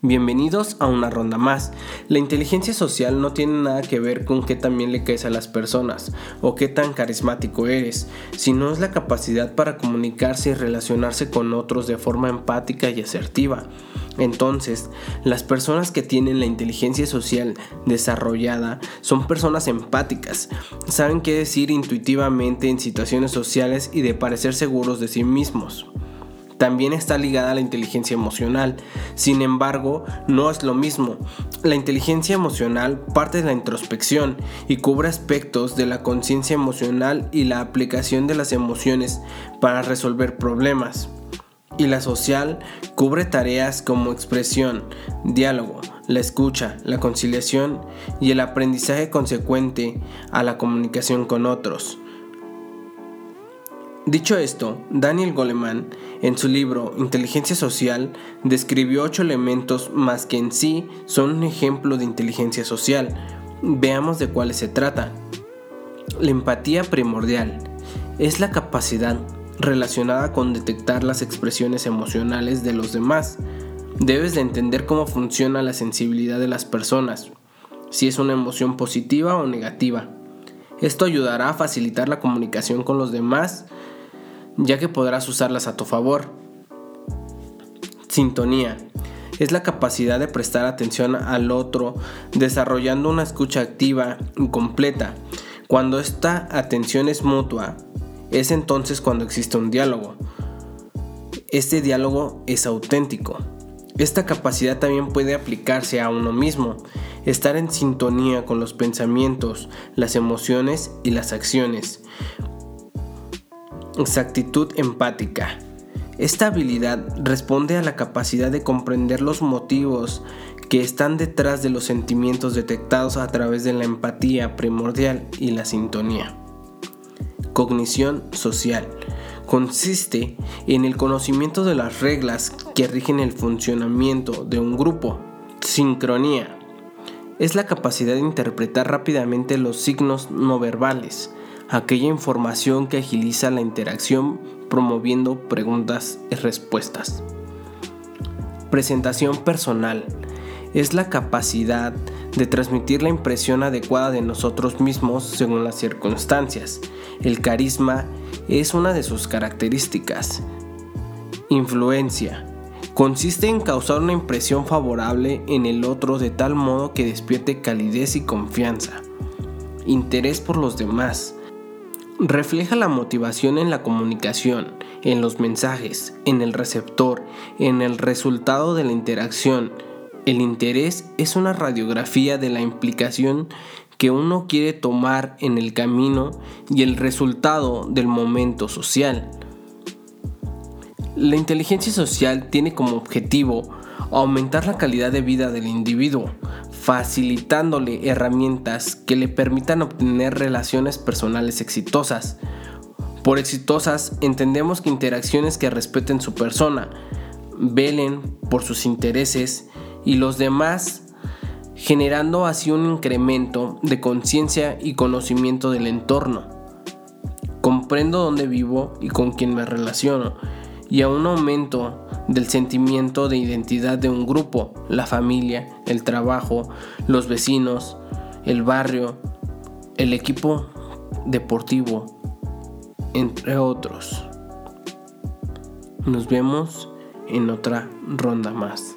Bienvenidos a una ronda más. La inteligencia social no tiene nada que ver con qué también le caes a las personas o qué tan carismático eres, sino es la capacidad para comunicarse y relacionarse con otros de forma empática y asertiva. Entonces, las personas que tienen la inteligencia social desarrollada son personas empáticas, saben qué decir intuitivamente en situaciones sociales y de parecer seguros de sí mismos también está ligada a la inteligencia emocional. Sin embargo, no es lo mismo. La inteligencia emocional parte de la introspección y cubre aspectos de la conciencia emocional y la aplicación de las emociones para resolver problemas. Y la social cubre tareas como expresión, diálogo, la escucha, la conciliación y el aprendizaje consecuente a la comunicación con otros. Dicho esto, Daniel Goleman, en su libro Inteligencia Social, describió ocho elementos más que en sí son un ejemplo de inteligencia social. Veamos de cuáles se trata. La empatía primordial es la capacidad relacionada con detectar las expresiones emocionales de los demás. Debes de entender cómo funciona la sensibilidad de las personas, si es una emoción positiva o negativa. Esto ayudará a facilitar la comunicación con los demás ya que podrás usarlas a tu favor. Sintonía. Es la capacidad de prestar atención al otro desarrollando una escucha activa y completa. Cuando esta atención es mutua, es entonces cuando existe un diálogo. Este diálogo es auténtico. Esta capacidad también puede aplicarse a uno mismo, estar en sintonía con los pensamientos, las emociones y las acciones. Exactitud empática. Esta habilidad responde a la capacidad de comprender los motivos que están detrás de los sentimientos detectados a través de la empatía primordial y la sintonía. Cognición social. Consiste en el conocimiento de las reglas que rigen el funcionamiento de un grupo. Sincronía. Es la capacidad de interpretar rápidamente los signos no verbales, aquella información que agiliza la interacción promoviendo preguntas y respuestas. Presentación personal es la capacidad de transmitir la impresión adecuada de nosotros mismos según las circunstancias. El carisma es una de sus características. Influencia consiste en causar una impresión favorable en el otro de tal modo que despierte calidez y confianza. Interés por los demás refleja la motivación en la comunicación, en los mensajes, en el receptor, en el resultado de la interacción. El interés es una radiografía de la implicación que uno quiere tomar en el camino y el resultado del momento social. La inteligencia social tiene como objetivo aumentar la calidad de vida del individuo, facilitándole herramientas que le permitan obtener relaciones personales exitosas. Por exitosas entendemos que interacciones que respeten su persona, velen por sus intereses y los demás, generando así un incremento de conciencia y conocimiento del entorno. Comprendo dónde vivo y con quién me relaciono y a un aumento del sentimiento de identidad de un grupo, la familia, el trabajo, los vecinos, el barrio, el equipo deportivo, entre otros. Nos vemos en otra ronda más.